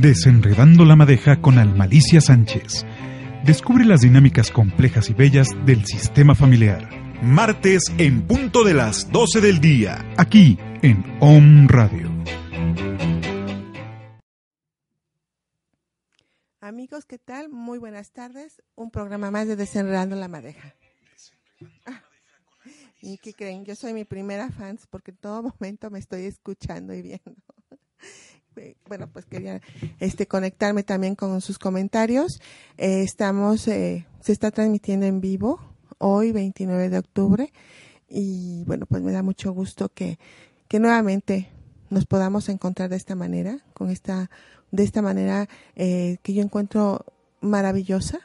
Desenredando la madeja con Almalicia Sánchez. Descubre las dinámicas complejas y bellas del sistema familiar. Martes en punto de las 12 del día, aquí en Om Radio. Amigos, ¿qué tal? Muy buenas tardes. Un programa más de Desenredando la Madeja. Ah, ¿Y qué creen? Yo soy mi primera fans porque en todo momento me estoy escuchando y viendo. Bueno, pues quería este conectarme también con sus comentarios. Eh, estamos, eh, se está transmitiendo en vivo hoy, 29 de octubre, y bueno, pues me da mucho gusto que, que nuevamente nos podamos encontrar de esta manera, con esta, de esta manera eh, que yo encuentro maravillosa,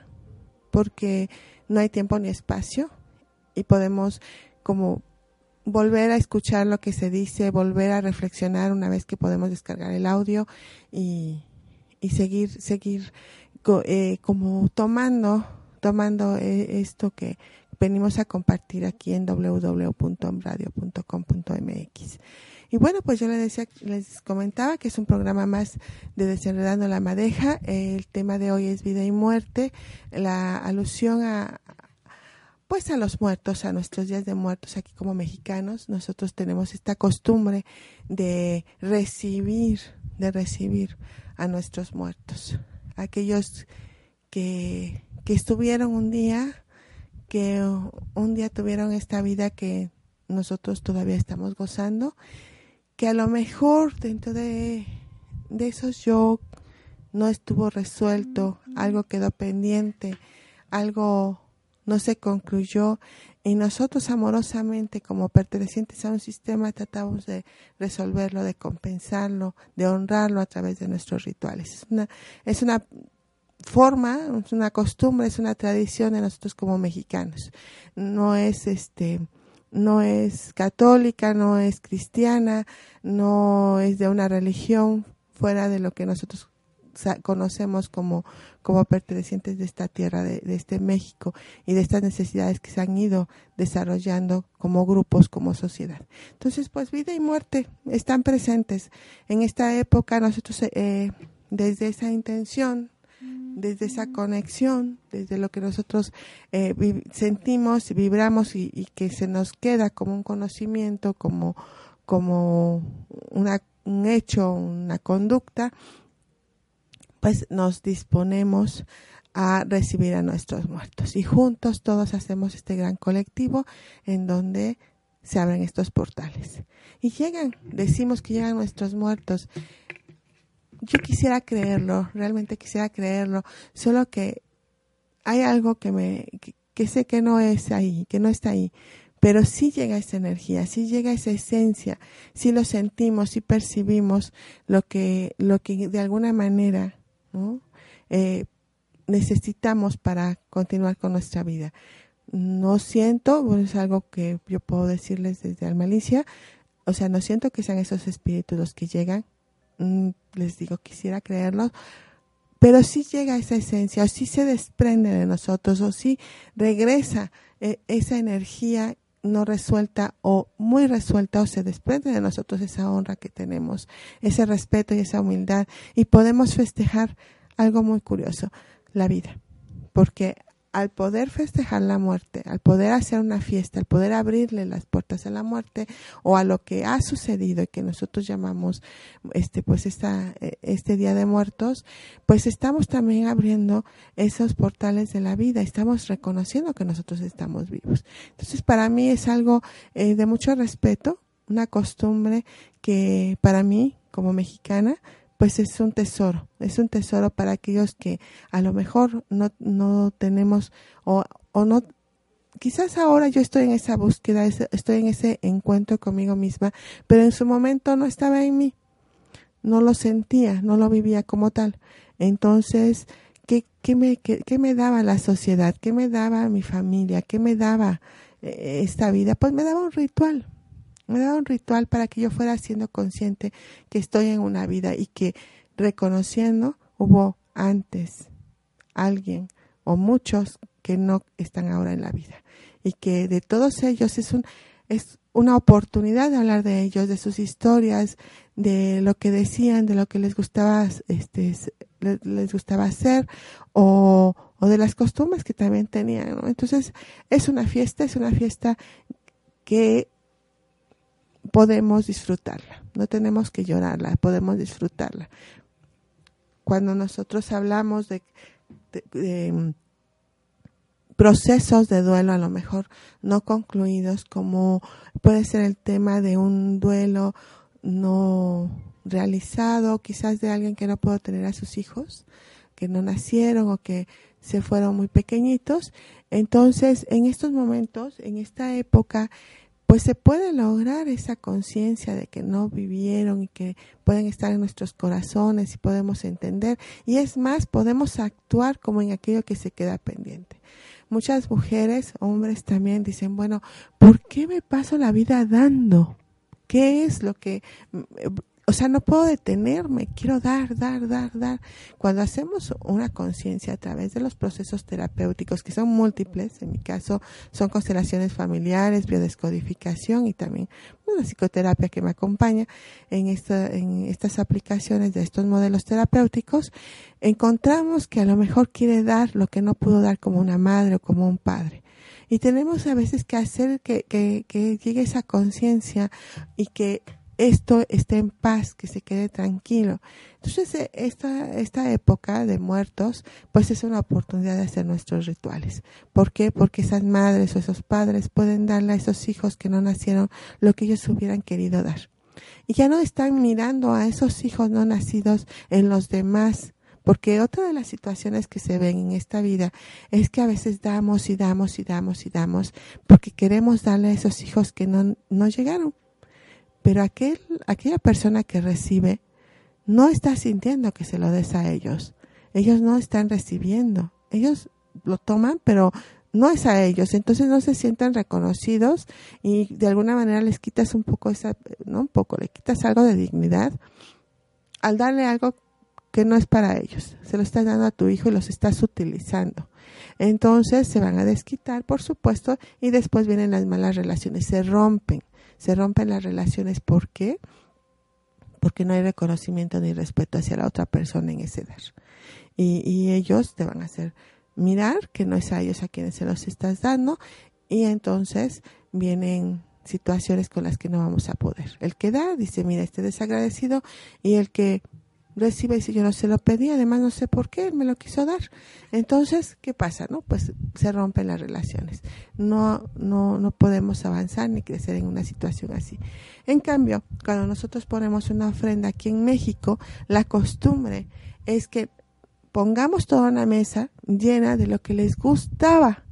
porque no hay tiempo ni espacio y podemos como volver a escuchar lo que se dice, volver a reflexionar una vez que podemos descargar el audio y, y seguir, seguir eh, como tomando, tomando eh, esto que venimos a compartir aquí en www.omradio.com.mx. Y bueno, pues yo les decía, les comentaba que es un programa más de Desenredando la Madeja. El tema de hoy es vida y muerte, la alusión a, pues a los muertos, a nuestros días de muertos aquí como mexicanos, nosotros tenemos esta costumbre de recibir, de recibir a nuestros muertos, aquellos que, que estuvieron un día, que un día tuvieron esta vida que nosotros todavía estamos gozando, que a lo mejor dentro de, de esos yo no estuvo resuelto, algo quedó pendiente, algo no se concluyó y nosotros amorosamente como pertenecientes a un sistema tratamos de resolverlo, de compensarlo, de honrarlo a través de nuestros rituales. Es una, es una forma, es una costumbre, es una tradición de nosotros como mexicanos. No es este no es católica, no es cristiana, no es de una religión fuera de lo que nosotros conocemos como, como pertenecientes de esta tierra, de, este México y de estas necesidades que se han ido desarrollando como grupos, como sociedad. Entonces, pues vida y muerte están presentes. En esta época nosotros, eh, desde esa intención, desde esa conexión, desde lo que nosotros eh, sentimos, vibramos y, y, que se nos queda como un conocimiento, como, como una, un hecho, una conducta, pues nos disponemos a recibir a nuestros muertos. Y juntos todos hacemos este gran colectivo en donde se abren estos portales. Y llegan, decimos que llegan nuestros muertos. Yo quisiera creerlo, realmente quisiera creerlo, solo que hay algo que me que, sé que no es ahí, que no está ahí, pero sí llega esa energía, sí llega esa esencia, sí lo sentimos, sí percibimos lo que lo que de alguna manera eh, necesitamos para continuar con nuestra vida. No siento, es algo que yo puedo decirles desde Almalicia, o sea, no siento que sean esos espíritus los que llegan, mm, les digo, quisiera creerlos, pero sí llega esa esencia, o sí se desprende de nosotros, o sí regresa eh, esa energía no resuelta o muy resuelta o se desprende de nosotros esa honra que tenemos, ese respeto y esa humildad y podemos festejar algo muy curioso, la vida, porque al poder festejar la muerte, al poder hacer una fiesta, al poder abrirle las puertas a la muerte o a lo que ha sucedido y que nosotros llamamos este pues esta, eh, este día de muertos, pues estamos también abriendo esos portales de la vida, estamos reconociendo que nosotros estamos vivos. Entonces para mí es algo eh, de mucho respeto, una costumbre que para mí como mexicana pues es un tesoro, es un tesoro para aquellos que a lo mejor no, no tenemos o, o no, quizás ahora yo estoy en esa búsqueda, estoy en ese encuentro conmigo misma, pero en su momento no estaba en mí, no lo sentía, no lo vivía como tal. Entonces, ¿qué, qué, me, qué, qué me daba la sociedad? ¿Qué me daba mi familia? ¿Qué me daba eh, esta vida? Pues me daba un ritual, me daba un ritual para que yo fuera siendo consciente que estoy en una vida y que reconociendo hubo antes alguien o muchos que no están ahora en la vida y que de todos ellos es un es una oportunidad de hablar de ellos, de sus historias, de lo que decían, de lo que les gustaba, este, les, gustaba hacer o, o, de las costumbres que también tenían. Entonces, es una fiesta, es una fiesta que podemos disfrutarla, no tenemos que llorarla, podemos disfrutarla. Cuando nosotros hablamos de, de procesos de duelo a lo mejor no concluidos, como puede ser el tema de un duelo no realizado, quizás de alguien que no pudo tener a sus hijos, que no nacieron o que se fueron muy pequeñitos. Entonces, en estos momentos, en esta época, pues se puede lograr esa conciencia de que no vivieron y que pueden estar en nuestros corazones y podemos entender. Y es más, podemos actuar como en aquello que se queda pendiente. Muchas mujeres, hombres también dicen, bueno, ¿por qué me paso la vida dando? ¿Qué es lo que o sea, no puedo detenerme, quiero dar, dar, dar, dar. Cuando hacemos una conciencia a través de los procesos terapéuticos, que son múltiples, en mi caso son constelaciones familiares, biodescodificación y también una psicoterapia que me acompaña en, esta, en estas aplicaciones de estos modelos terapéuticos, encontramos que a lo mejor quiere dar lo que no pudo dar como una madre o como un padre. Y tenemos a veces que hacer que, que, que llegue esa conciencia y que esto esté en paz, que se quede tranquilo. Entonces, eh, esta, esta época de muertos, pues es una oportunidad de hacer nuestros rituales. ¿Por qué? Porque esas madres o esos padres pueden darle a esos hijos que no nacieron lo que ellos hubieran querido dar. Y ya no están mirando a esos hijos no nacidos en los demás, porque otra de las situaciones que se ven en esta vida es que a veces damos y damos y damos y damos porque queremos darle a esos hijos que no, no llegaron pero aquel, aquella persona que recibe no está sintiendo que se lo des a ellos. Ellos no están recibiendo. Ellos lo toman, pero no es a ellos. Entonces no se sienten reconocidos y de alguna manera les quitas un poco esa, no un poco, le quitas algo de dignidad al darle algo que no es para ellos. Se lo estás dando a tu hijo y los estás utilizando. Entonces se van a desquitar, por supuesto, y después vienen las malas relaciones, se rompen se rompen las relaciones. ¿Por qué? Porque no hay reconocimiento ni respeto hacia la otra persona en ese dar. Y, ellos te van a hacer mirar que no es a ellos a quienes se los estás dando y entonces vienen situaciones con las que no vamos a poder. El que da dice, mira, este desagradecido y el que recibe y yo no se lo pedí, además no sé por qué, él me lo quiso dar. Entonces, ¿qué pasa? no Pues se rompen las relaciones. No, no, no podemos avanzar ni crecer en una situación así. En cambio, cuando nosotros ponemos una ofrenda aquí en México, la costumbre es que pongamos toda una mesa llena de lo que les gustaba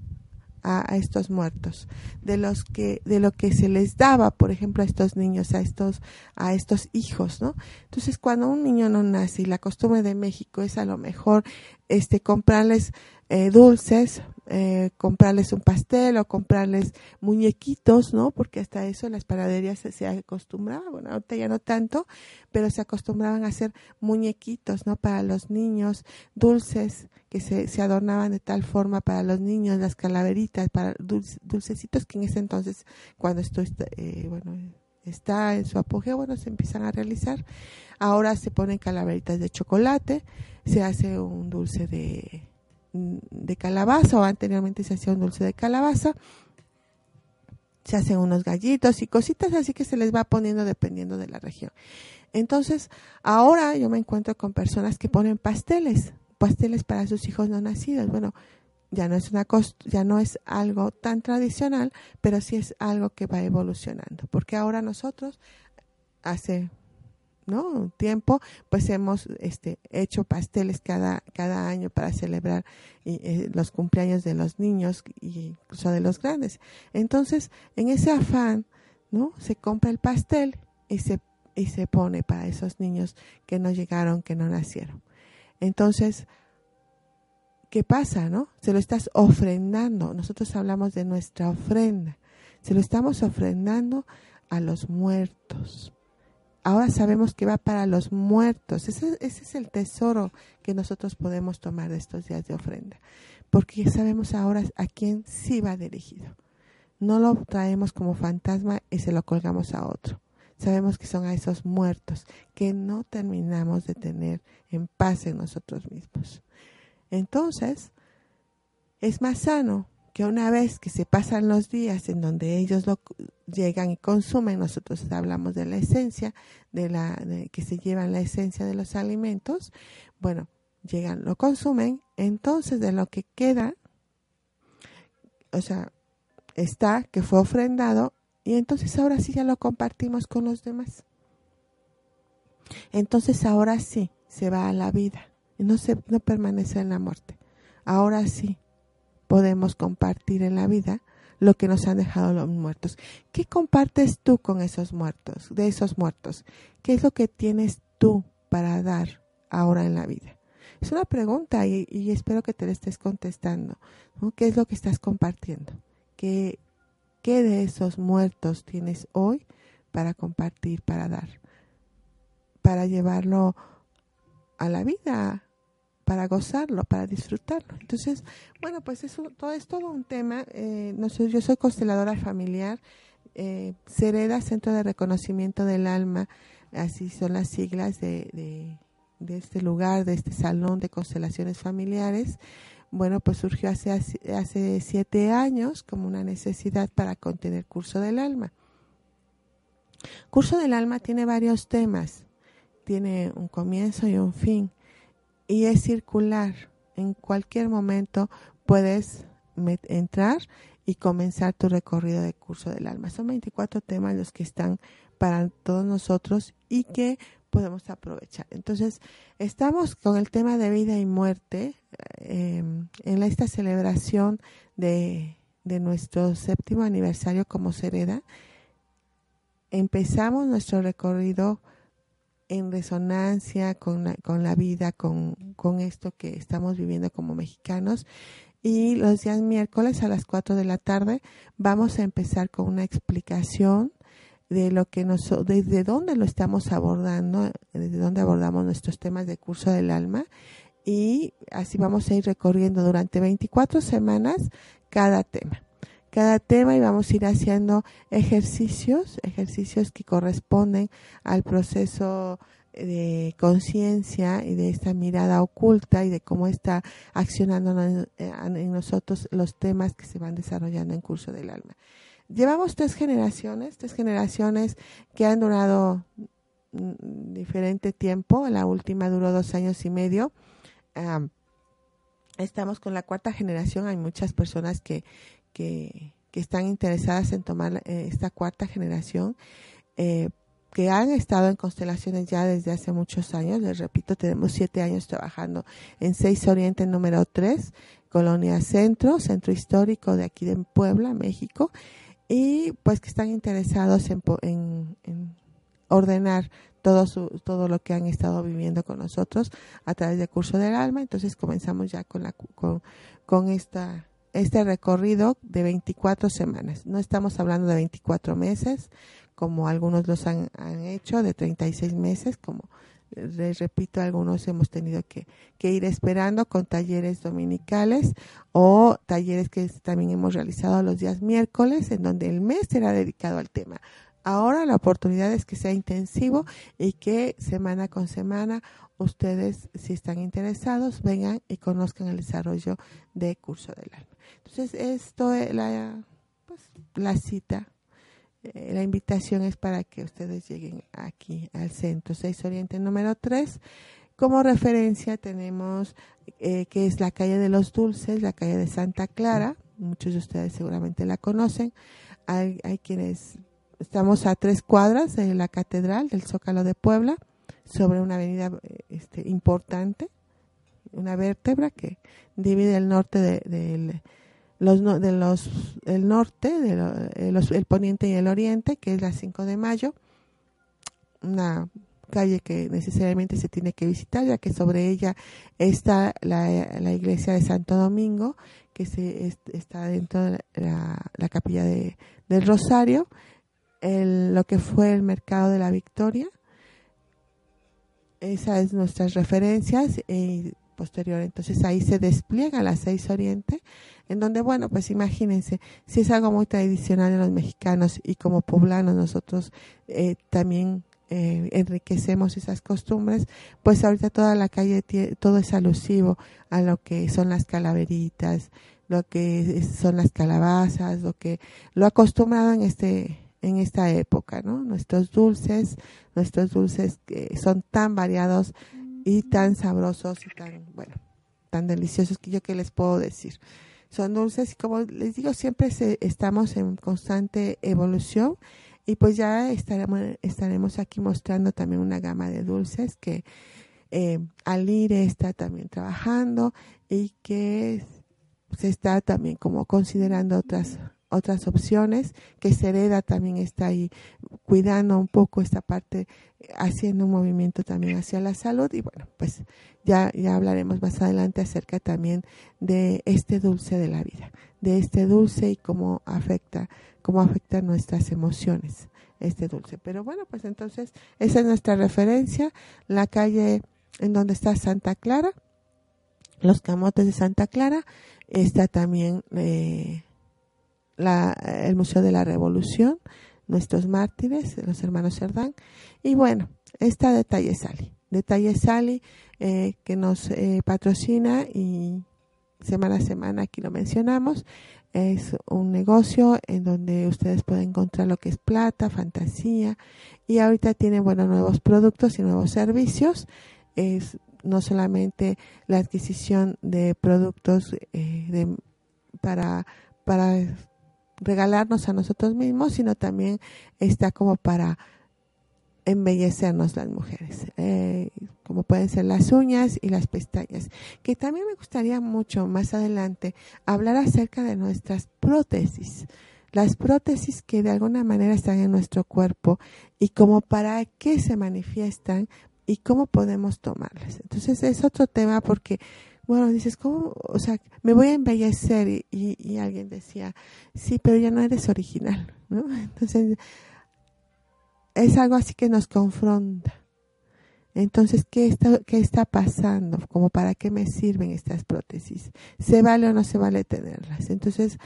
a, estos muertos, de los que, de lo que se les daba, por ejemplo, a estos niños, a estos, a estos hijos, ¿no? Entonces, cuando un niño no nace y la costumbre de México es a lo mejor este comprarles eh, dulces, eh, comprarles un pastel o comprarles muñequitos, ¿no? Porque hasta eso las panaderías se, se acostumbraban, bueno, ahorita ya no tanto, pero se acostumbraban a hacer muñequitos, ¿no? Para los niños, dulces que se, adornaban de tal forma para los niños, las calaveritas, para dulcecitos que en ese entonces, cuando esto está, eh, bueno, está en su apogeo, bueno, se empiezan a realizar. Ahora se ponen calaveritas de chocolate, se hace un dulce de de calabaza o anteriormente se hacía un dulce de calabaza. Se hacen unos gallitos y cositas así que se les va poniendo dependiendo de la región. Entonces, ahora yo me encuentro con personas que ponen pasteles, pasteles para sus hijos no nacidos. Bueno, ya no es una ya no es algo tan tradicional, pero sí es algo que va evolucionando, porque ahora nosotros hace ¿no? tiempo, pues hemos este, hecho pasteles cada, cada año para celebrar eh, los cumpleaños de los niños y incluso de los grandes. Entonces, en ese afán, ¿no? Se compra el pastel y se, y se pone para esos niños que no llegaron, que no nacieron. Entonces, ¿qué pasa, no? Se lo estás ofrendando. Nosotros hablamos de nuestra ofrenda. Se lo estamos ofrendando a los muertos ahora sabemos que va para los muertos. Ese, es el tesoro que nosotros podemos tomar de estos días de ofrenda, porque sabemos ahora a quién sí va dirigido. no lo traemos como fantasma y se lo colgamos a otro. Sabemos que son a esos muertos que no terminamos de tener en paz en nosotros mismos. Entonces, es más sano que una vez que se pasan los días en donde ellos lo llegan y consumen, nosotros hablamos de la esencia, de la que se llevan la esencia de los alimentos, bueno, llegan, lo consumen, entonces de lo que queda, o sea, está que fue ofrendado y entonces ahora sí ya lo compartimos con los demás. Entonces ahora sí se va a la vida y no, se, no permanece en la muerte. Ahora sí podemos compartir en la vida lo que nos han dejado los muertos. ¿Qué compartes tú con esos muertos, de esos muertos? ¿Qué es lo que tienes tú para dar ahora en la vida? Es una pregunta y, espero que te la estés contestando. ¿Qué es lo que estás compartiendo? ¿Qué, ¿Qué de esos muertos tienes hoy para compartir, para dar? Para llevarlo a la vida, para gozarlo, para disfrutarlo. Entonces, bueno, pues eso todo es todo un tema. Eh, no sé, yo soy consteladora familiar, eh, Cereda, Centro de Reconocimiento del Alma, así son las siglas de, de, este lugar, de este salón de constelaciones familiares. Bueno, pues surgió hace, hace siete años como una necesidad para contener Curso del Alma. Curso del Alma tiene varios temas, tiene un comienzo y un fin y es circular. En cualquier momento puedes entrar y comenzar tu recorrido de curso del alma. Son 24 temas los que están para todos nosotros y que podemos aprovechar. Entonces, estamos con el tema de vida y muerte em, en esta celebración de, de nuestro séptimo aniversario como Sereda. Empezamos nuestro recorrido en resonancia con la, con la vida, con, con esto que estamos viviendo como mexicanos. Y los días miércoles a las 4 de la tarde vamos a empezar con una explicación de lo que nos, desde dónde lo estamos abordando, desde dónde abordamos nuestros temas de curso del alma. Y así vamos a ir recorriendo durante 24 semanas cada tema cada tema y vamos a ir haciendo ejercicios, ejercicios que corresponden al proceso de conciencia y de esta mirada oculta y de cómo está accionando en nosotros los temas que se van desarrollando en curso del alma. Llevamos tres generaciones, tres generaciones que han durado diferente tiempo, la última duró dos años y medio. estamos con la cuarta generación, hay muchas personas que, que, están interesadas en tomar eh, esta cuarta generación, eh, que han estado en constelaciones ya desde hace muchos años. Les repito, tenemos siete años trabajando en Seis Oriente número 3, Colonia Centro, Centro Histórico de aquí de Puebla, México, y pues que están interesados en, ordenar todo, su, todo lo que han estado viviendo con nosotros a través del curso del alma. Entonces comenzamos ya con, la, con, con esta este recorrido de 24 semanas. No estamos hablando de 24 meses, como algunos los han, hecho, de 36 meses, como les repito, algunos hemos tenido que, que, ir esperando con talleres dominicales o talleres que también hemos realizado los días miércoles, en donde el mes será dedicado al tema. Ahora la oportunidad es que sea intensivo y que semana con semana ustedes, si están interesados, vengan y conozcan el desarrollo de curso del alma. Entonces, esto es la, pues, la cita, la invitación es para que ustedes lleguen aquí al centro 6 Oriente número 3. Como referencia tenemos eh, que es la calle de los Dulces, la calle de Santa Clara. Muchos de ustedes seguramente la conocen. Hay, quienes estamos a tres cuadras de la catedral del Zócalo de Puebla, sobre una avenida este, importante, una vértebra que divide el norte de, los, de los, el norte, de el poniente y el oriente, que es la 5 de mayo, una calle que necesariamente se tiene que visitar, ya que sobre ella está la, la iglesia de Santo Domingo, que se, está dentro de la, la capilla de, del Rosario, el, lo que fue el mercado de la Victoria. Esas son nuestras referencias. Posterior. Entonces ahí se despliega la seis oriente, en donde, bueno, pues imagínense, si es algo muy tradicional de los mexicanos y como poblanos nosotros eh, también eh, enriquecemos esas costumbres, pues ahorita toda la calle, todo es alusivo a lo que son las calaveritas, lo que son las calabazas, lo que lo acostumbrado en este en esta época, ¿no? Nuestros dulces, nuestros dulces que son tan variados y tan sabrosos y tan, bueno, tan deliciosos que yo que les puedo decir. Son dulces y como les digo, siempre estamos en constante evolución y pues ya estaremos, estaremos aquí mostrando también una gama de dulces que eh, Alire está también trabajando y que se está también como considerando otras otras opciones, que Sereda también está ahí cuidando un poco esta parte, haciendo un movimiento también hacia la salud y bueno, pues ya, ya hablaremos más adelante acerca también de este dulce de la vida, de este dulce y cómo afecta, cómo afecta nuestras emociones este dulce. Pero bueno, pues entonces esa es nuestra referencia, la calle en donde está Santa Clara, los camotes de Santa Clara, está también eh, la, el Museo de la Revolución, nuestros mártires, los hermanos Cerdán. Y bueno, está Detalle Sali. Detalle Sali eh, que nos eh, patrocina y semana a semana aquí lo mencionamos. Es un negocio en donde ustedes pueden encontrar lo que es plata, fantasía y ahorita tiene bueno nuevos productos y nuevos servicios. Es no solamente la adquisición de productos eh, para, para regalarnos a nosotros mismos, sino también está como para embellecernos las mujeres, eh, como pueden ser las uñas y las pestañas. Que también me gustaría mucho más adelante hablar acerca de nuestras prótesis, las prótesis que de alguna manera están en nuestro cuerpo y como para qué se manifiestan y cómo podemos tomarlas. Entonces es otro tema porque bueno, dices, ¿cómo? O sea, me voy a embellecer y, y, alguien decía, sí, pero ya no eres original, ¿no? Entonces, es algo así que nos confronta. Entonces, ¿qué está, ¿qué está pasando? ¿Como para qué me sirven estas prótesis? ¿Se vale o no se vale tenerlas? Entonces,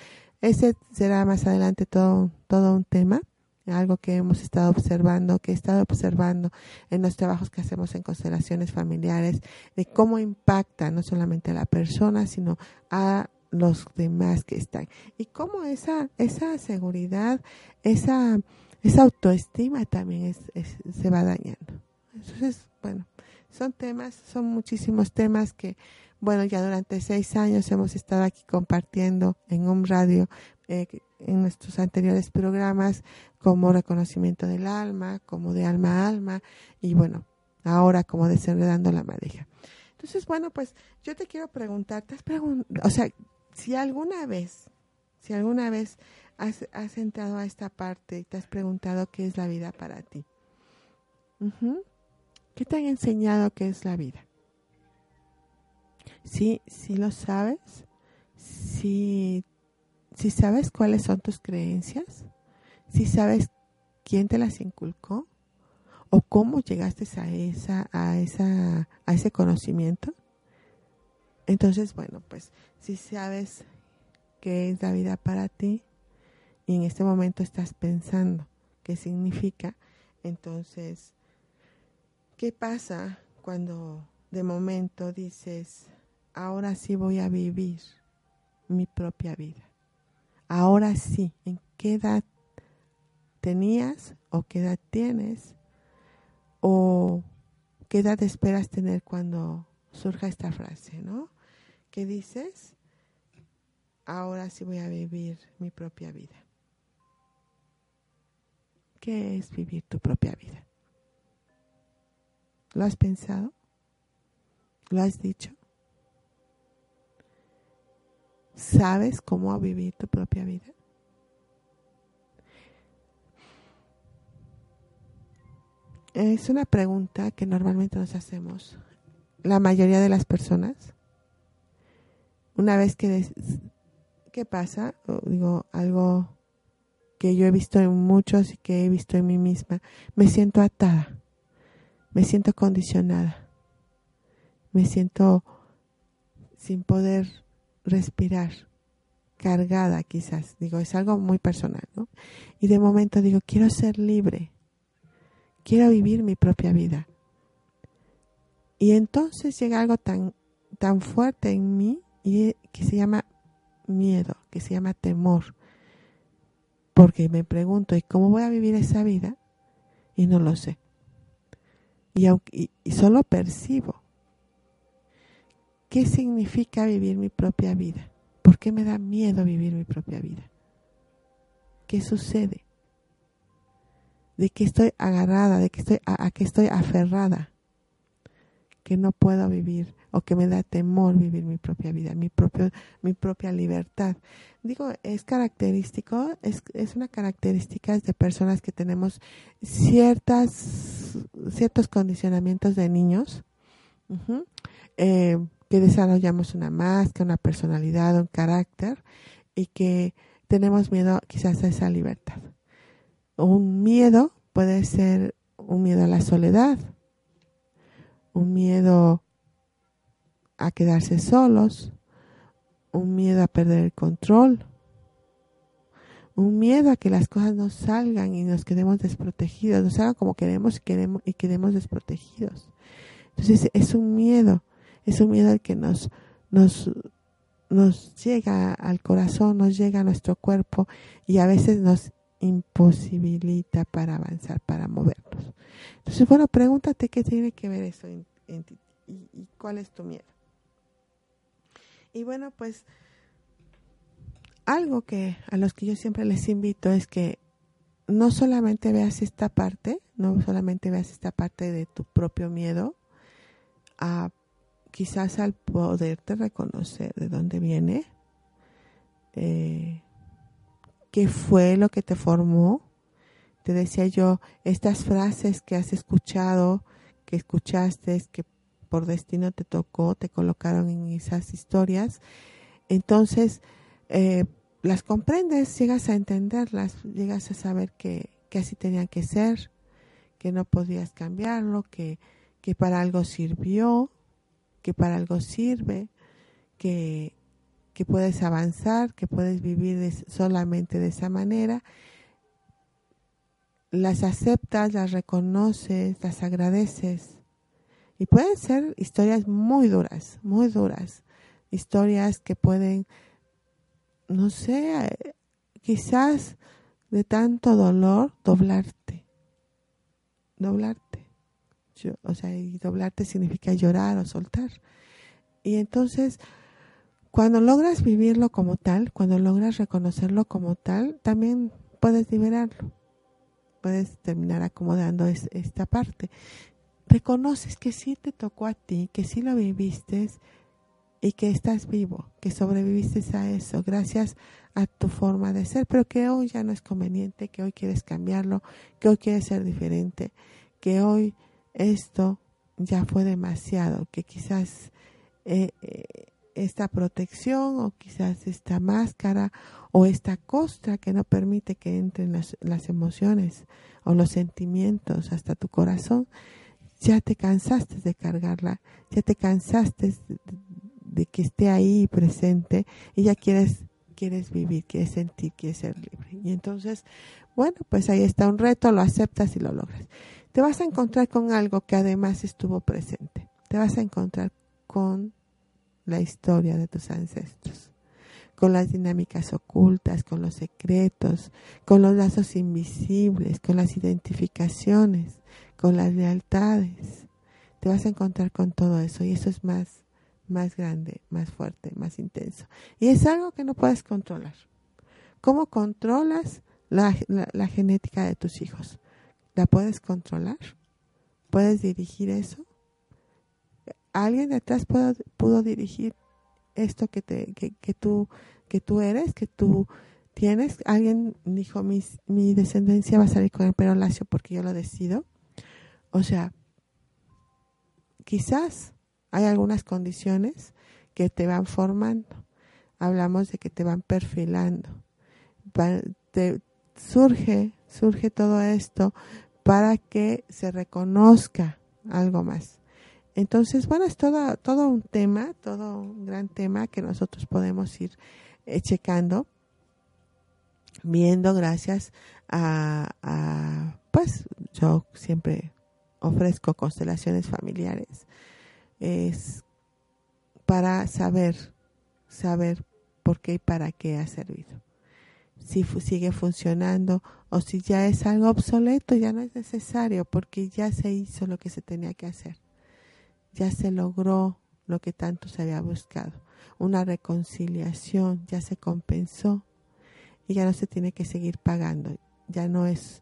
ese será más adelante todo, todo un tema algo que hemos estado observando, que he estado observando en los trabajos que hacemos en constelaciones familiares, de cómo impacta no solamente a la persona, sino a los demás que están. Y cómo esa, esa seguridad, esa, esa autoestima también se va dañando. Entonces, bueno, son temas, son muchísimos temas que, bueno, ya durante seis años hemos estado aquí compartiendo en un radio eh, en nuestros anteriores programas como reconocimiento del alma, como de alma a alma y bueno, ahora como desenredando la madeja. Entonces, bueno, pues yo te quiero preguntar, ¿te has o sea, si alguna vez, si alguna vez has, has, entrado a esta parte y te has preguntado qué es la vida para ti, ¿qué te han enseñado qué es la vida? Sí, sí lo sabes, sí si sabes cuáles son tus creencias, si sabes quién te las inculcó o cómo llegaste a esa a esa a ese conocimiento, entonces bueno, pues si sabes qué es la vida para ti y en este momento estás pensando qué significa, entonces ¿qué pasa cuando de momento dices, ahora sí voy a vivir mi propia vida? Ahora sí, ¿en qué edad tenías o qué edad tienes o qué edad esperas tener cuando surja esta frase, ¿no? ¿Qué dices? Ahora sí voy a vivir mi propia vida. ¿Qué es vivir tu propia vida? ¿Lo has pensado? ¿Lo has dicho? ¿Sabes cómo vivir tu propia vida? Es una pregunta que normalmente nos hacemos la mayoría de las personas. Una vez que ¿qué pasa? digo algo que yo he visto en muchos y que he visto en mí misma, me siento atada, me siento condicionada, me siento sin poder respirar, cargada quizás. Digo, es algo muy personal, ¿no? Y de momento digo, quiero ser libre, quiero vivir mi propia vida. Y entonces llega algo tan, tan fuerte en mí y que se llama miedo, que se llama temor. Porque me pregunto, ¿y cómo voy a vivir esa vida? Y no lo sé. Y, aunque, y solo percibo. ¿Qué significa vivir mi propia vida? ¿Por qué me da miedo vivir mi propia vida? ¿Qué sucede? ¿De qué estoy agarrada? ¿De qué estoy, a, a qué estoy aferrada? Que no puedo vivir o que me da temor vivir mi propia vida, mi, propio, mi propia libertad. Digo, es característico, es, es una característica de personas que tenemos ciertas, ciertos condicionamientos de niños, que desarrollamos una máscara, una personalidad, un carácter y que tenemos miedo quizás a esa libertad. Un miedo puede ser un miedo a la soledad, un miedo a quedarse solos, un miedo a perder el control, un miedo a que las cosas no salgan y nos quedemos desprotegidos, no salgan como queremos y, queremos, y quedemos desprotegidos. Entonces es un miedo, es un miedo al que nos, nos, nos llega al corazón, nos llega a nuestro cuerpo y a veces nos imposibilita para avanzar, para movernos. Entonces, bueno, pregúntate qué tiene que ver eso en, ti y cuál es tu miedo. Y bueno, pues algo que a los que yo siempre les invito es que no solamente veas esta parte, no solamente veas esta parte de tu propio miedo, a quizás al poderte reconocer de dónde viene, eh, qué fue lo que te formó. Te decía yo, estas frases que has escuchado, que escuchaste, que por destino te tocó, te colocaron en esas historias, entonces eh, las comprendes, llegas a entenderlas, llegas a saber que, que, así tenían que ser, que no podías cambiarlo, que, que para algo sirvió, que para algo sirve, que, que puedes avanzar, que puedes vivir solamente de esa manera. Las aceptas, las reconoces, las agradeces y pueden ser historias muy duras, muy duras. Historias que pueden, no sé, quizás de tanto dolor, doblarte. Doblarte. O sea, y doblarte significa llorar o soltar. Y entonces, cuando logras vivirlo como tal, cuando logras reconocerlo como tal, también puedes liberarlo. Puedes terminar acomodando esta parte reconoces que sí te tocó a ti, que sí lo viviste y que estás vivo, que sobreviviste a eso gracias a tu forma de ser, pero que hoy ya no es conveniente, que hoy quieres cambiarlo, que hoy quieres ser diferente, que hoy esto ya fue demasiado, que quizás eh, eh, esta protección o quizás esta máscara o esta costra que no permite que entren las, las emociones o los sentimientos hasta tu corazón, ya te cansaste de cargarla, ya te cansaste de, que esté ahí presente y ya quieres quieres vivir, quieres sentir, quieres ser libre. Y entonces, bueno, pues ahí está un reto, lo aceptas y lo logras. Te vas a encontrar con algo que además estuvo presente. Te vas a encontrar con la historia de tus ancestros, con las dinámicas ocultas, con los secretos, con los lazos invisibles, con las identificaciones, con las lealtades. Te vas a encontrar con todo eso y eso es más, más grande, más fuerte, más intenso. Y es algo que no puedes controlar. ¿Cómo controlas la, la, genética de tus hijos? ¿La puedes controlar? ¿Puedes dirigir eso? ¿Alguien detrás pudo, pudo dirigir esto que, te, que, que, tú, que tú eres, que tú tienes? ¿Alguien dijo, mi, mi descendencia va a salir con el pelo lacio porque yo lo decido? O sea, quizás hay algunas condiciones que te van formando. Hablamos de que te van perfilando. te, surge, surge todo esto para que se reconozca algo más. Entonces, bueno, es todo, todo un tema, todo un gran tema que nosotros podemos ir eh, checando, viendo gracias a, a, pues yo siempre ofrezco constelaciones familiares, es para saber, saber por qué y para qué ha servido. Si sigue funcionando o si ya es algo obsoleto, ya no es necesario porque ya se hizo lo que se tenía que hacer. Ya se logró lo que tanto se había buscado. Una reconciliación, ya se compensó y ya no se tiene que seguir pagando. Ya no es,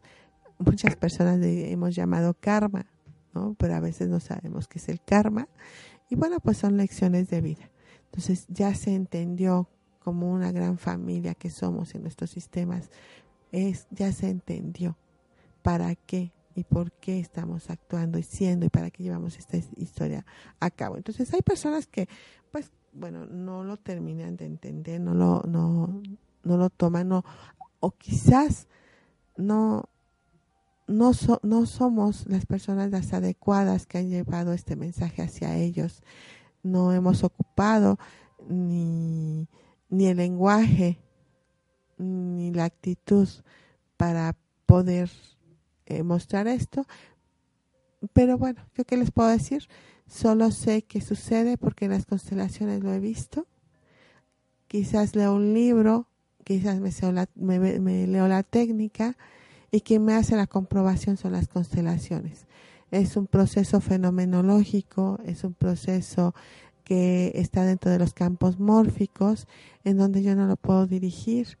muchas personas le hemos llamado karma, ¿no? Pero a veces no sabemos qué es el karma. Y bueno, pues son lecciones de vida. Entonces ya se entendió como una gran familia que somos en nuestros sistemas, es, ya se entendió para qué y por qué estamos actuando y siendo y para qué llevamos esta historia a cabo. Entonces hay personas que, pues, bueno, no lo terminan de entender, no lo, no, no lo toman, no, o quizás no, no, no somos las personas las adecuadas que han llevado este mensaje hacia ellos. No hemos ocupado ni, ni el lenguaje ni la actitud para poder eh, mostrar esto. Pero bueno, ¿yo qué les puedo decir? Solo sé que sucede porque en las constelaciones lo he visto. Quizás leo un libro, quizás me, me leo la técnica, y quien me hace la comprobación son las constelaciones. Es un proceso fenomenológico, es un proceso que está dentro de los campos mórficos, en donde yo no lo puedo dirigir,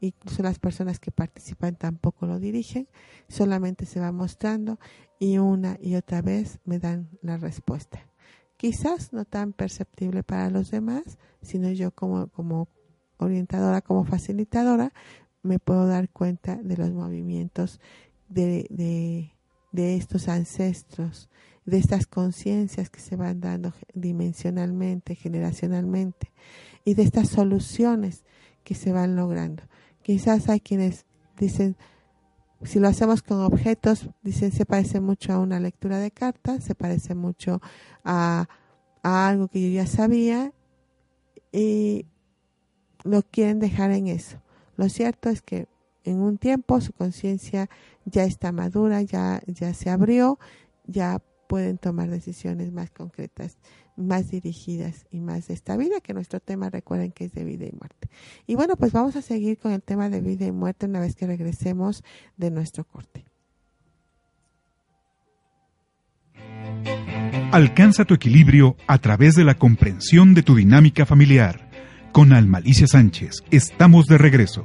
incluso las personas que participan tampoco lo dirigen, solamente se va mostrando y una y otra vez me dan la respuesta. Quizás no tan perceptible para los demás, sino yo como, como orientadora, como facilitadora, me puedo dar cuenta de los movimientos de, de, estos ancestros, de estas conciencias que se van dando dimensionalmente, generacionalmente, y de estas soluciones que se van logrando. Quizás hay quienes dicen, si lo hacemos con objetos, dicen se parece mucho a una lectura de cartas, se parece mucho a, a algo que yo ya sabía y lo quieren dejar en eso. Lo cierto es que en un tiempo su conciencia ya está madura, ya, ya se abrió, ya pueden tomar decisiones más concretas, más dirigidas y más de esta vida, que nuestro tema recuerden que es de vida y muerte. Y bueno, pues vamos a seguir con el tema de vida y muerte una vez que regresemos de nuestro corte. Alcanza tu equilibrio a través de la comprensión de tu dinámica familiar con Almalicia Sánchez. Estamos de regreso.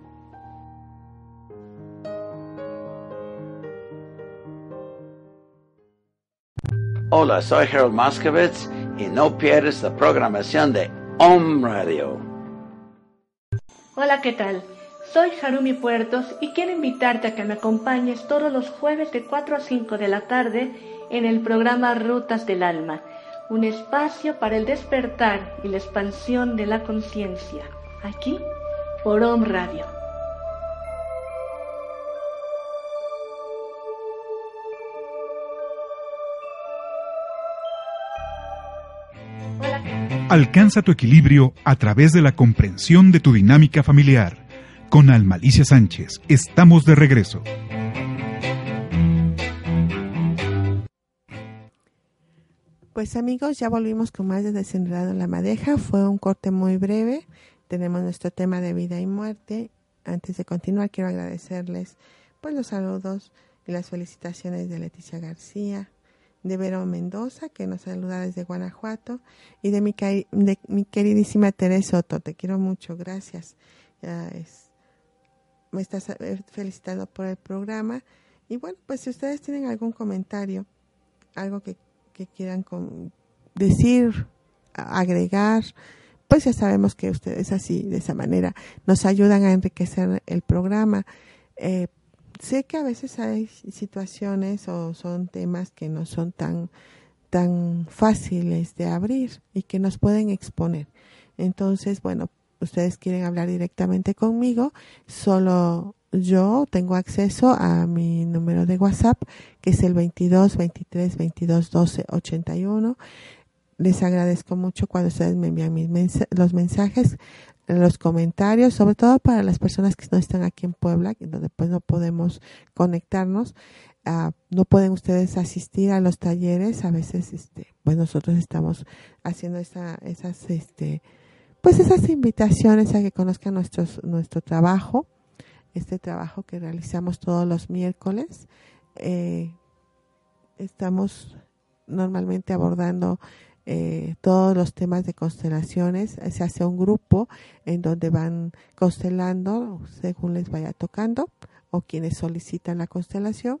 Hola, soy Harold Moskowitz y no pierdes la programación de Om Radio. Hola, ¿qué tal? Soy Harumi Puertos y quiero invitarte a que me acompañes todos los jueves de 4 a 5 de la tarde en el programa Rutas del Alma, un espacio para el despertar y la expansión de la conciencia, aquí por Om Radio. Alcanza tu equilibrio a través de la comprensión de tu dinámica familiar. Con Almalicia Sánchez, estamos de regreso. Pues amigos, ya volvimos con más de Desenredado en la Madeja. Fue un corte muy breve. Tenemos nuestro tema de vida y muerte. Antes de continuar, quiero agradecerles pues los saludos y las felicitaciones de Leticia García, de Vero Mendoza, que nos saluda desde Guanajuato, y de mi, de mi queridísima Teresa Soto. Te quiero mucho, gracias. me estás eh, felicitando por el programa. Y bueno, pues si ustedes tienen algún comentario, algo que, quieran decir, agregar, pues ya sabemos que ustedes así, de esa manera, nos ayudan a enriquecer el programa. Eh, sé que a veces hay situaciones o son temas que no son tan tan fáciles de abrir y que nos pueden exponer. Entonces, bueno, ustedes quieren hablar directamente conmigo, solo yo tengo acceso a mi número de WhatsApp, que es el 22 23 22 12 81. Les agradezco mucho cuando ustedes me envían mis los mensajes los comentarios, sobre todo para las personas que no están aquí en Puebla, donde pues no podemos conectarnos. Uh, no pueden ustedes asistir a los talleres, a veces este, pues nosotros estamos haciendo esa, esas este pues esas invitaciones a que conozcan nuestros, nuestro trabajo, este trabajo que realizamos todos los miércoles. Eh, estamos normalmente abordando eh, todos los temas de constelaciones. Se hace un grupo en donde van constelando según les vaya tocando o quienes solicitan la constelación.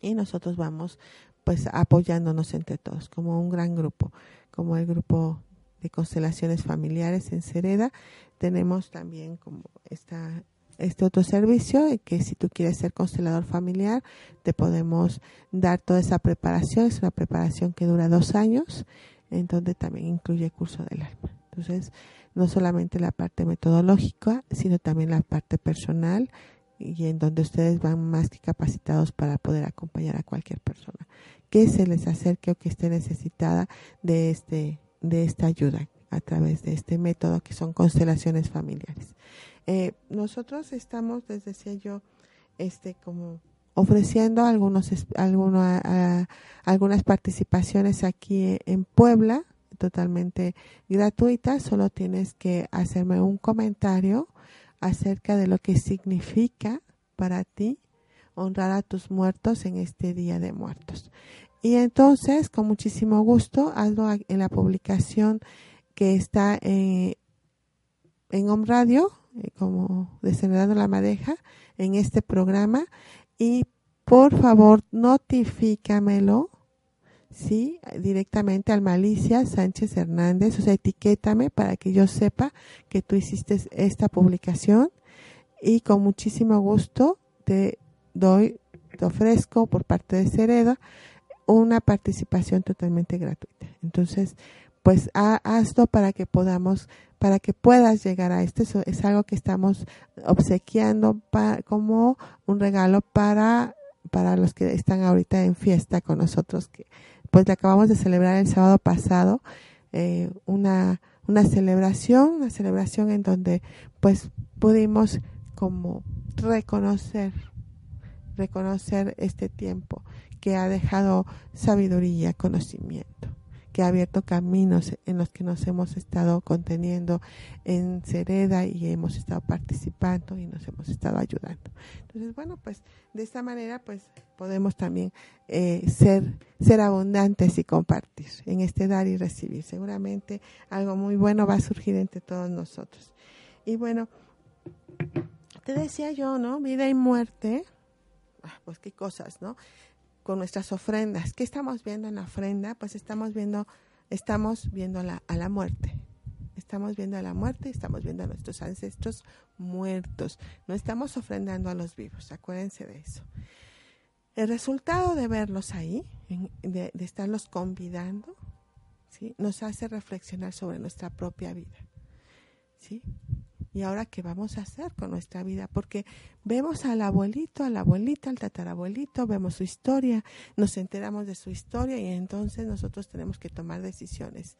Y nosotros vamos pues apoyándonos entre todos como un gran grupo, como el grupo de constelaciones familiares en Cereda. Tenemos también como esta este otro servicio que si tú quieres ser constelador familiar te podemos dar toda esa preparación es una preparación que dura dos años en donde también incluye curso del alma entonces no solamente la parte metodológica sino también la parte personal y en donde ustedes van más que capacitados para poder acompañar a cualquier persona que se les acerque o que esté necesitada de este de esta ayuda a través de este método que son constelaciones familiares. Eh, nosotros estamos, les decía yo, este, como ofreciendo algunos, algunas participaciones aquí en Puebla, totalmente gratuitas. Solo tienes que hacerme un comentario acerca de lo que significa para ti honrar a tus muertos en este Día de Muertos. Y entonces, con muchísimo gusto, hazlo en la publicación que está en, en Home Radio, eh, como Desenredando la Madeja, en este programa. Y por favor, notifícamelo, ¿sí? Directamente al Malicia Sánchez Hernández, o sea, etiquétame para que yo sepa que tú hiciste esta publicación. Y con muchísimo gusto te doy, te ofrezco por parte de Cereda una participación totalmente gratuita. Entonces, pues hazlo para que podamos, para que puedas llegar a esto. Eso es algo que estamos obsequiando como un regalo para, para los que están ahorita en fiesta con nosotros, que pues le acabamos de celebrar el sábado pasado eh, una, una celebración, una celebración en donde pues pudimos como reconocer, reconocer este tiempo que ha dejado sabiduría, conocimiento que ha abierto caminos en los que nos hemos estado conteniendo en Cereda y hemos estado participando y nos hemos estado ayudando. Entonces, bueno, pues de esta manera pues podemos también eh, ser, ser abundantes y compartir en este dar y recibir. Seguramente algo muy bueno va a surgir entre todos nosotros. Y bueno, te decía yo, ¿no? Vida y muerte, ah, pues qué cosas, ¿no? Con nuestras ofrendas. ¿Qué estamos viendo en la ofrenda? Pues estamos viendo, estamos viendo la, a la muerte. Estamos viendo a la muerte estamos viendo a nuestros ancestros muertos. No estamos ofrendando a los vivos, acuérdense de eso. El resultado de verlos ahí, de, de estarlos convidando, ¿sí? nos hace reflexionar sobre nuestra propia vida. ¿sí? ¿Y ahora qué vamos a hacer con nuestra vida? Porque vemos al abuelito, a la abuelita, al tatarabuelito, vemos su historia, nos enteramos de su historia y entonces nosotros tenemos que tomar decisiones.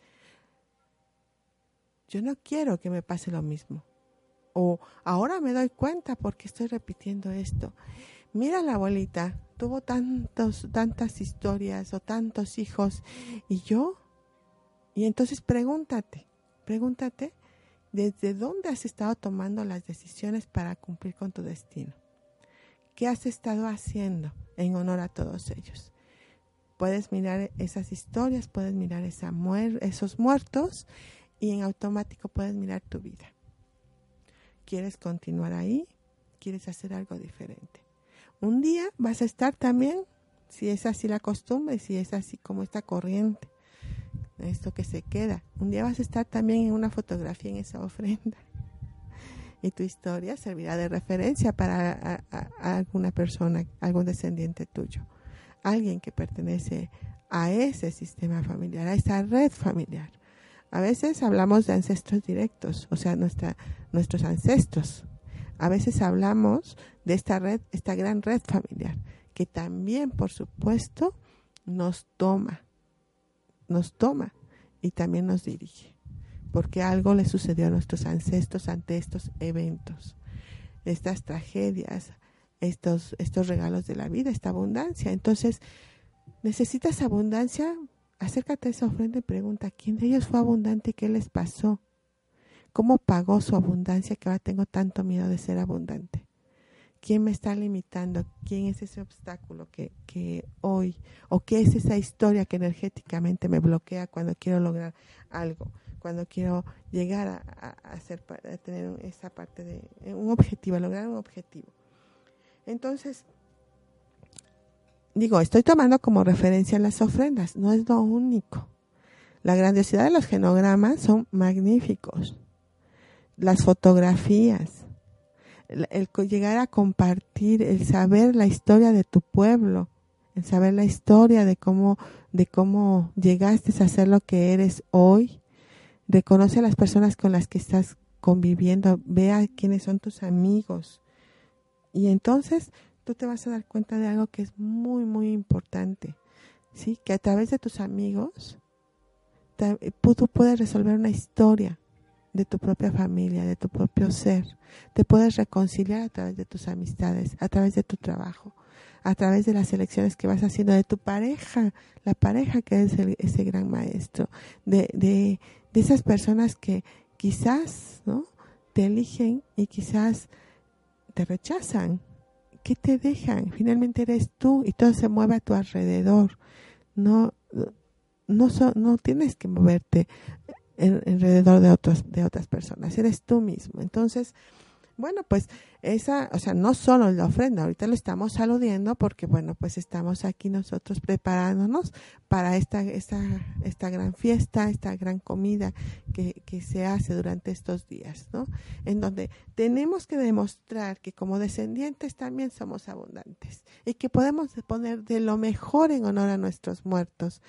Yo no quiero que me pase lo mismo. O ahora me doy cuenta porque estoy repitiendo esto. Mira la abuelita, tuvo tantos, tantas historias o tantos hijos y yo. Y entonces pregúntate, pregúntate ¿Desde dónde has estado tomando las decisiones para cumplir con tu destino? ¿Qué has estado haciendo en honor a todos ellos? Puedes mirar esas historias, puedes mirar esos muertos y en automático puedes mirar tu vida. ¿Quieres continuar ahí? ¿Quieres hacer algo diferente? Un día vas a estar también, si es así la costumbre, si es así como esta corriente, esto que se queda. Un día vas a estar también en una fotografía en esa ofrenda. Y tu historia servirá de referencia para alguna persona, algún descendiente tuyo. Alguien que pertenece a ese sistema familiar, a esa red familiar. A veces hablamos de ancestros directos, o sea, nuestra, nuestros ancestros. A veces hablamos de esta red, esta gran red familiar, que también, por supuesto, nos toma, nos toma y también nos dirige, porque algo le sucedió a nuestros ancestros ante estos eventos, estas tragedias, estos, estos regalos de la vida, esta abundancia. Entonces, necesitas abundancia, acércate a esa ofrenda y pregunta, ¿quién de ellos fue abundante? ¿Qué les pasó? ¿Cómo pagó su abundancia que ahora tengo tanto miedo de ser abundante? ¿Quién me está limitando? ¿Quién es ese obstáculo que, que hoy, o qué es esa historia que energéticamente me bloquea cuando quiero lograr algo, cuando quiero llegar a, hacer, a tener esa parte de un objetivo, a lograr un objetivo? Entonces, digo, estoy tomando como referencia las ofrendas, no es lo único. La grandiosidad de los genogramas son magníficos. Las fotografías, el, llegar a compartir, el saber la historia de tu pueblo, el saber la historia de cómo, de cómo llegaste a ser lo que eres hoy. Reconoce a las personas con las que estás conviviendo, vea quiénes son tus amigos. Y entonces tú te vas a dar cuenta de algo que es muy, muy importante. ¿Sí? Que a través de tus amigos tú puedes resolver una historia de tu propia familia, de tu propio ser. Te puedes reconciliar a través de tus amistades, a través de tu trabajo, a través de las elecciones que vas haciendo de tu pareja, la pareja que es ese gran maestro, de, de, de esas personas que quizás ¿no? te eligen y quizás te rechazan. ¿Qué te dejan? Finalmente eres tú y todo se mueve a tu alrededor. No, no, no tienes que moverte alrededor de otros de otras personas. Eres tú mismo. Entonces bueno pues esa o sea no solo la ofrenda ahorita lo estamos saludiendo porque bueno pues estamos aquí nosotros preparándonos para esta esta esta gran fiesta esta gran comida que, que se hace durante estos días no en donde tenemos que demostrar que como descendientes también somos abundantes y que podemos poner de lo mejor en honor a nuestros muertos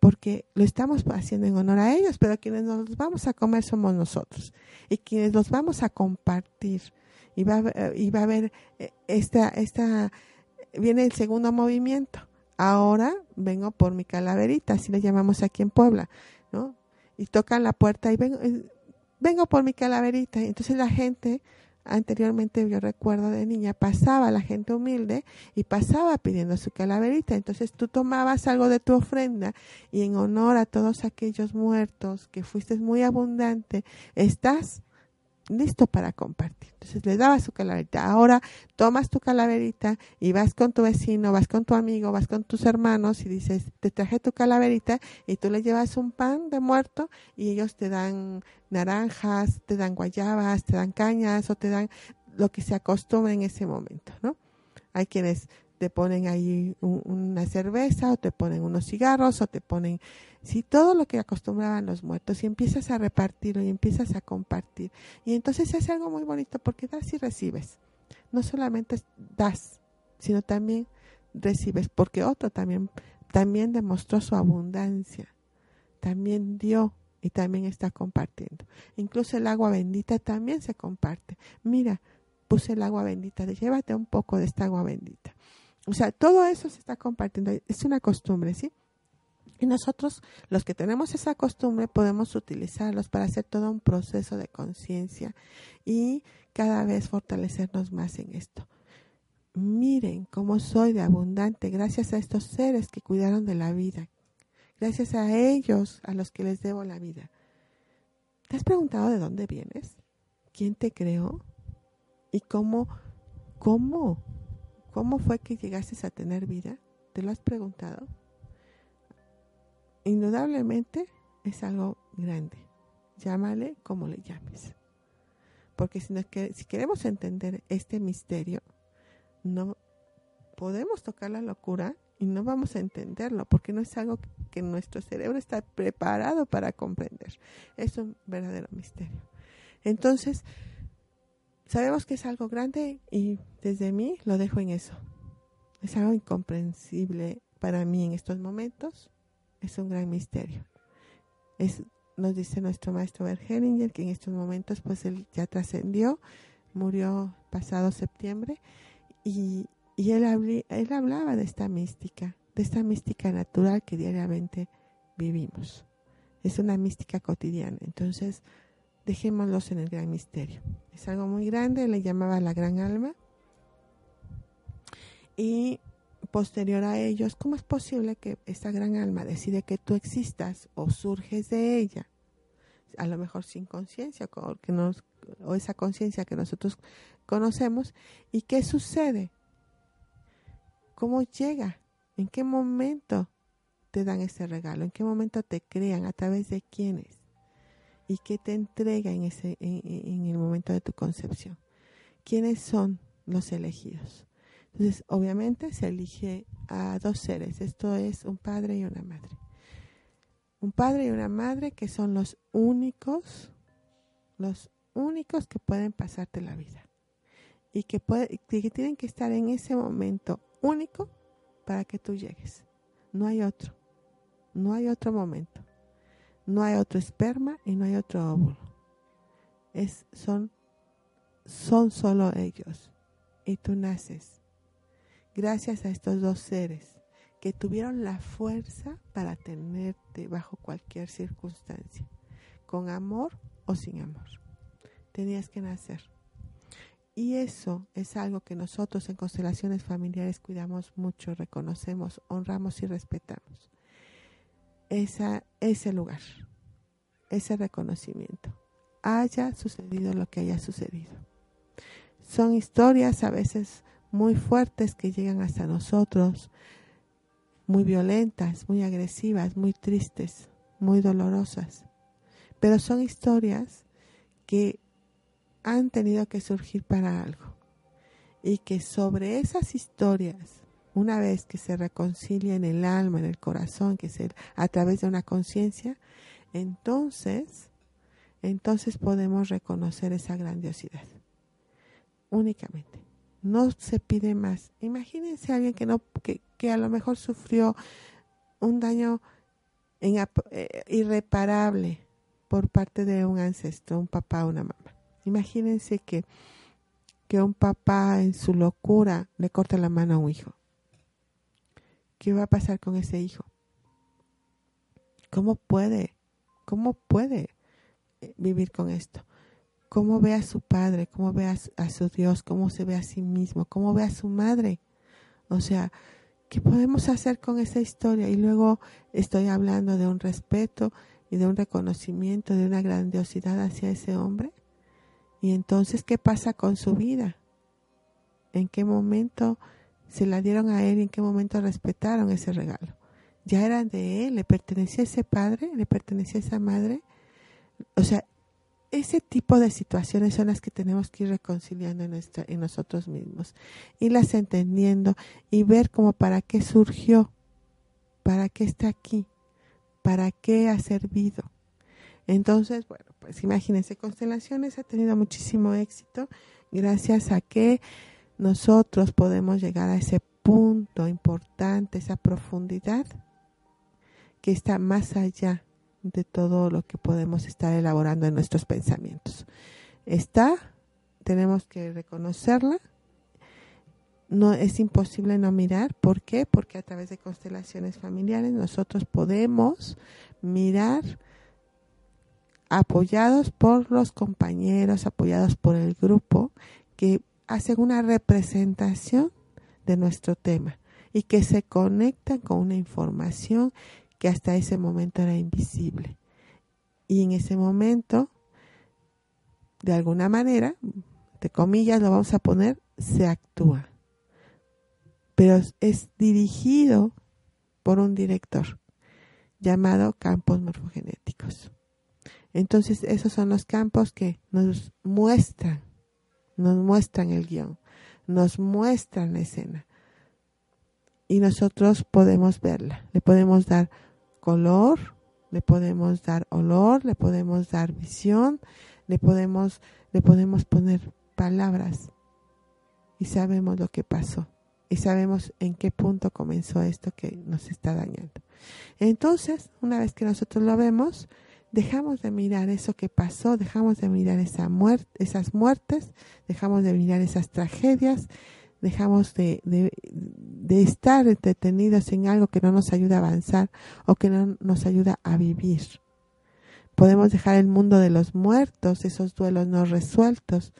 porque lo estamos haciendo en honor a ellos, pero quienes nos los vamos a comer somos nosotros y quienes los vamos a compartir. Y va, y va a haber eh, esta, esta, viene el segundo movimiento. Ahora vengo por mi calaverita, así le llamamos aquí en Puebla, ¿no? Y tocan la puerta y vengo, eh, vengo por mi calaverita. Entonces la gente anteriormente yo recuerdo de niña, pasaba la gente humilde y pasaba pidiendo su calaverita. Entonces tú tomabas algo de tu ofrenda y en honor a todos aquellos muertos que fuiste muy abundante, estás listo para compartir. Entonces le dabas su calaverita. Ahora tomas tu calaverita y vas con tu vecino, vas con tu amigo, vas con tus hermanos y dices, te traje tu calaverita y tú le llevas un pan de muerto y ellos te dan naranjas, te dan guayabas, te dan cañas o te dan lo que se acostumbra en ese momento, ¿no? Hay quienes te ponen ahí una cerveza o te ponen unos cigarros o te ponen, sí, todo lo que acostumbraban los muertos y empiezas a repartirlo y empiezas a compartir. Y entonces es algo muy bonito porque das y recibes. No solamente das, sino también recibes, porque otro también, también demostró su abundancia, también dio y también está compartiendo. Incluso el agua bendita también se comparte. Mira, puse el agua bendita, llévate un poco de esta agua bendita. O sea, todo eso se está compartiendo, es una costumbre, ¿sí? Y nosotros, los que tenemos esa costumbre, podemos utilizarlos para hacer todo un proceso de conciencia y cada vez fortalecernos más en esto. Miren cómo soy de abundante gracias a estos seres que cuidaron de la vida. Gracias a ellos a los que les debo la vida. ¿Te has preguntado de dónde vienes? ¿Quién te creó? ¿Y cómo, cómo ¿Cómo fue que llegaste a tener vida? ¿Te lo has preguntado? Indudablemente es algo grande. Llámale como le llames. Porque si, si queremos entender este misterio, no podemos tocar la locura y no vamos a entenderlo porque no es algo que nuestro cerebro está preparado para comprender. Es un verdadero misterio. Entonces, Sabemos que es algo grande y desde mí lo dejo en eso. Es algo incomprensible para mí en estos momentos. Es un gran misterio. Es, nos dice nuestro maestro Bergeninger que en estos momentos pues él ya trascendió, murió pasado septiembre y, y él, él hablaba de esta mística, de esta mística natural que diariamente vivimos. Es una mística cotidiana. Entonces, dejémoslos en el gran misterio. Es algo muy grande, le llamaba la gran alma. Y posterior a ellos, ¿cómo es posible que esta gran alma decide que tú existas o surges de ella? A lo mejor sin conciencia o, esa conciencia que nosotros conocemos. ¿Y qué sucede? ¿Cómo llega? ¿En qué momento te dan ese regalo? ¿En qué momento te crean? ¿A través de quiénes? y qué te entrega en, ese, en, el momento de tu concepción. ¿Quiénes son los elegidos? Entonces, obviamente se elige a dos seres, esto es un padre y una madre. Un padre y una madre que son los únicos, los únicos que pueden pasarte la vida y que, que tienen que estar en ese momento único para que tú llegues. No hay otro, no hay otro momento. No hay otro esperma y no hay otro óvulo. Es, son, son solo ellos. Y tú naces gracias a estos dos seres que tuvieron la fuerza para tenerte bajo cualquier circunstancia, con amor o sin amor. Tenías que nacer. Y eso es algo que nosotros en constelaciones familiares cuidamos mucho, reconocemos, honramos y respetamos esa, ese lugar, ese reconocimiento, haya sucedido lo que haya sucedido. Son historias a veces muy fuertes que llegan hasta nosotros, muy violentas, muy agresivas, muy tristes, muy dolorosas, pero son historias que han tenido que surgir para algo y que sobre esas historias una vez que se reconcilia en el alma, en el corazón, que es a través de una conciencia, entonces, entonces podemos reconocer esa grandiosidad. Únicamente. No se pide más. Imagínense a alguien que no, que, que a lo mejor sufrió un daño eh, irreparable por parte de un ancestro, un papá o una mamá. Imagínense que, que un papá en su locura le corta la mano a un hijo. ¿Qué va a pasar con ese hijo? ¿Cómo puede? ¿Cómo puede eh, vivir con esto? ¿Cómo ve a su padre? ¿Cómo ve a su, Dios? ¿Cómo se ve a sí mismo? ¿Cómo ve a su madre? O sea, ¿qué podemos hacer con esa historia? Y luego estoy hablando de un respeto y de un reconocimiento, de una grandiosidad hacia ese hombre. Y entonces, ¿qué pasa con su vida? ¿En qué momento se la dieron a él y en qué momento respetaron ese regalo. Ya eran de él, le pertenecía a ese padre, le pertenecía a esa madre. O sea, ese tipo de situaciones son las que tenemos que ir reconciliando en, nuestra, nosotros mismos, irlas entendiendo y ver cómo para qué surgió, para qué está aquí, para qué ha servido. Entonces, bueno, pues imagínense, Constelaciones ha tenido muchísimo éxito gracias a que nosotros podemos llegar a ese punto importante, esa profundidad que está más allá de todo lo que podemos estar elaborando en nuestros pensamientos. Está, tenemos que reconocerla. No es imposible no mirar, ¿por qué? Porque a través de constelaciones familiares nosotros podemos mirar apoyados por los compañeros, apoyados por el grupo que hacen una representación de nuestro tema y que se conectan con una información que hasta ese momento era invisible. Y en ese momento, de alguna manera, de comillas lo vamos a poner, se actúa. Pero es dirigido por un director llamado campos morfogenéticos. Entonces, esos son los campos que nos muestran, nos muestran el guion, nos muestran la escena. Y nosotros podemos verla, le podemos dar color, le podemos dar olor, le podemos dar visión, le podemos, le podemos poner palabras y sabemos lo que pasó y sabemos en qué punto comenzó esto que nos está dañando. Entonces, una vez que nosotros lo vemos, dejamos de mirar eso que pasó, dejamos de mirar esa muerte, esas muertes, dejamos de mirar esas tragedias, dejamos de, de, estar entretenidos en algo que no nos ayuda a avanzar o que no nos ayuda a vivir. Podemos dejar el mundo de los muertos, esos duelos no resueltos.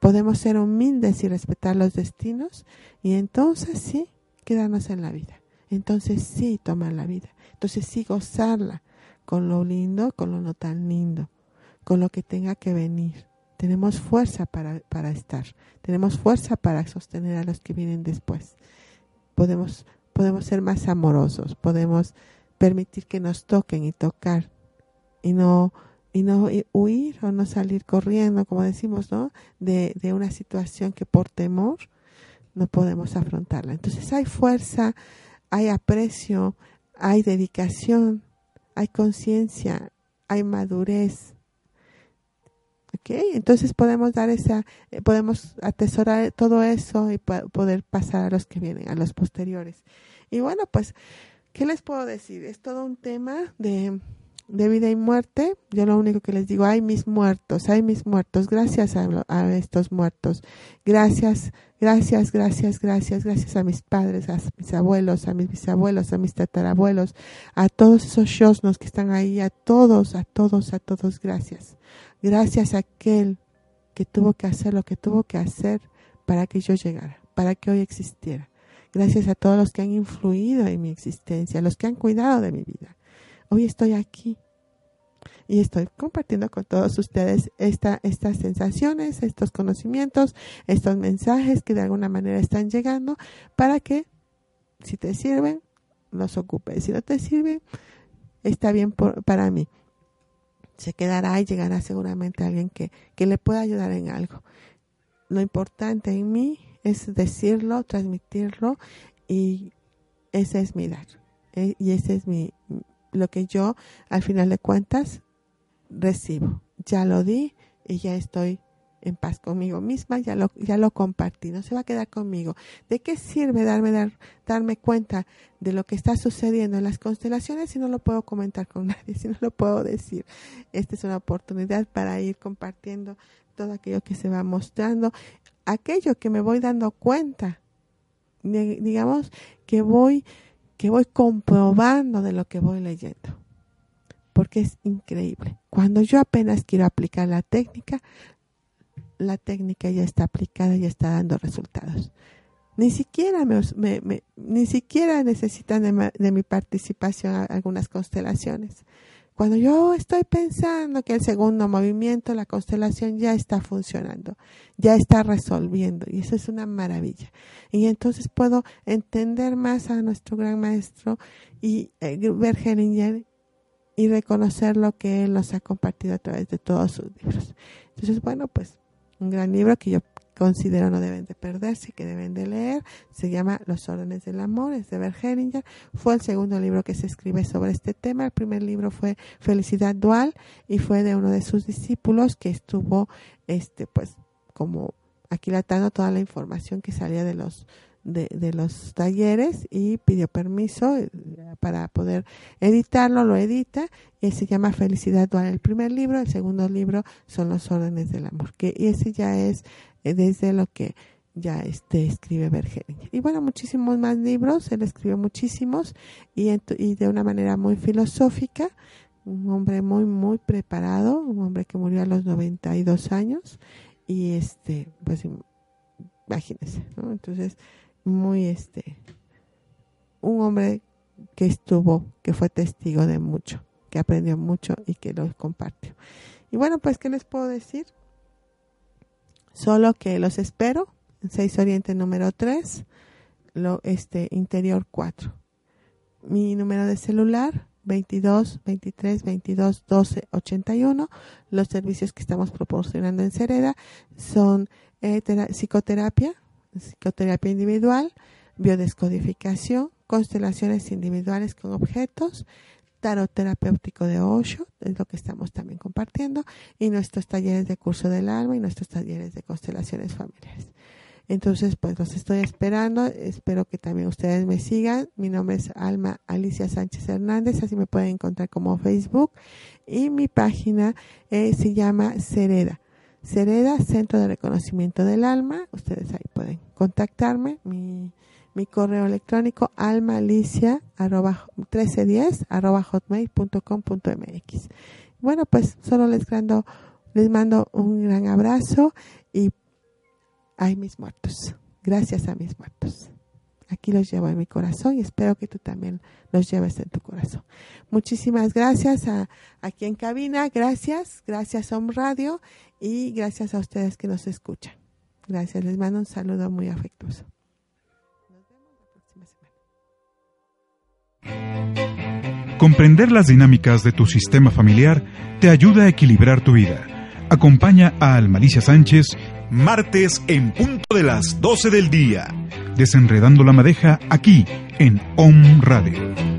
Podemos ser humildes y respetar los destinos y entonces sí quedarnos en la vida. Entonces sí tomar la vida. Entonces sí gozarla con lo lindo, con lo no tan lindo, con lo que tenga que venir tenemos fuerza para, para estar, tenemos fuerza para sostener a los que vienen después. Podemos, podemos ser más amorosos, podemos permitir que nos toquen y tocar y no y no huir o no salir corriendo, como decimos, ¿no? De, de una situación que por temor no podemos afrontarla. Entonces hay fuerza, hay aprecio, hay dedicación, hay conciencia, hay madurez, entonces podemos dar esa, eh, podemos atesorar todo eso y poder pasar a los que vienen, a los posteriores. Y bueno, pues, ¿qué les puedo decir? Es todo un tema de, de vida y muerte. Yo lo único que les digo, hay mis muertos, hay mis muertos, gracias a, a, estos muertos. Gracias, gracias, gracias, gracias, gracias a mis padres, a mis abuelos, a mis bisabuelos, a mis tatarabuelos, a todos esos shosnos que están ahí, a todos, a todos, a todos, gracias. Gracias a aquel que tuvo que hacer lo que tuvo que hacer para que yo llegara, para que hoy existiera. Gracias a todos los que han influido en mi existencia, los que han cuidado de mi vida. Hoy estoy aquí y estoy compartiendo con todos ustedes esta, estas sensaciones, estos conocimientos, estos mensajes que de alguna manera están llegando para que si te sirven, los ocupes. Si no te sirven, está bien para mí se quedará y llegará seguramente alguien que, que le pueda ayudar en algo. Lo importante en mí es decirlo, transmitirlo y ese es mi dar. E, y ese es mi, lo que yo al final de cuentas recibo. Ya lo di y ya estoy en paz conmigo misma, ya lo, ya lo compartí, no se va a quedar conmigo. ¿De qué sirve darme, dar, darme cuenta de lo que está sucediendo en las constelaciones si no lo puedo comentar con nadie, si no lo puedo decir? Esta es una oportunidad para ir compartiendo todo aquello que se va mostrando, aquello que me voy dando cuenta, digamos que voy, que voy comprobando de lo que voy leyendo porque es increíble. Cuando yo apenas quiero aplicar la técnica, la técnica ya está aplicada y está dando resultados. Ni siquiera, me, ni siquiera necesitan de, mi participación algunas constelaciones. Cuando yo estoy pensando que el segundo movimiento, la constelación ya está funcionando, ya está resolviendo, y eso es una maravilla. Y entonces puedo entender más a nuestro gran maestro y eh, ver y reconocer lo que Él nos ha compartido a través de todos sus libros. Entonces, bueno, pues un gran libro que yo considero no deben de perderse, que deben de leer. Se llama Los órdenes del amor, es de Bergeringer. Fue el segundo libro que se escribe sobre este tema. El primer libro fue Felicidad Dual y fue de uno de sus discípulos que estuvo, este, pues, como aquilatando toda la información que salía de los de, los talleres y pidió permiso eh, para poder editarlo, lo edita y se llama Felicidad Dual el primer libro, el segundo libro son los órdenes del amor, que ese ya es desde lo que ya este escribe Bergeringer. Y bueno, muchísimos más libros, él escribió muchísimos y, y de una manera muy filosófica, un hombre muy, muy preparado, un hombre que murió a los 92 años y este, pues imagínense, ¿no? Entonces, muy este, un hombre que estuvo, que fue testigo de mucho, que aprendió mucho y que lo compartió. Y bueno, pues, ¿qué les puedo decir? Solo que los espero en 6 Oriente número 3, lo, este, interior 4. Mi número de celular 22 23 22 12 81. Los servicios que estamos proporcionando en Cereda son eh, psicoterapia, psicoterapia individual, biodescodificación, constelaciones individuales con objetos, tarot terapéutico de Osho, es lo que estamos también compartiendo, y nuestros talleres de curso del alma y nuestros talleres de constelaciones familiares. Entonces, pues los estoy esperando. Espero que también ustedes me sigan. Mi nombre es Alma Alicia Sánchez Hernández, así me pueden encontrar como Facebook. Y mi página eh, se llama Cereda. Cereda, Centro de Reconocimiento del Alma. Ustedes ahí pueden contactarme. Mi, mi correo electrónico almaalicia 1310 arroba hotmail.com.mx. Bueno, pues solo les, grando, les mando un gran abrazo y hay mis muertos. Gracias a mis muertos. Aquí los llevo en mi corazón y espero que tú también los lleves en tu corazón. Muchísimas gracias a aquí en cabina, gracias, gracias a Home Radio y gracias a ustedes que nos escuchan. Gracias, les mando un saludo muy afectuoso. Comprender las dinámicas de tu sistema familiar te ayuda a equilibrar tu vida. Acompaña a Almalicia Sánchez martes en punto de las 12 del día, desenredando la madeja aquí en OM Radio.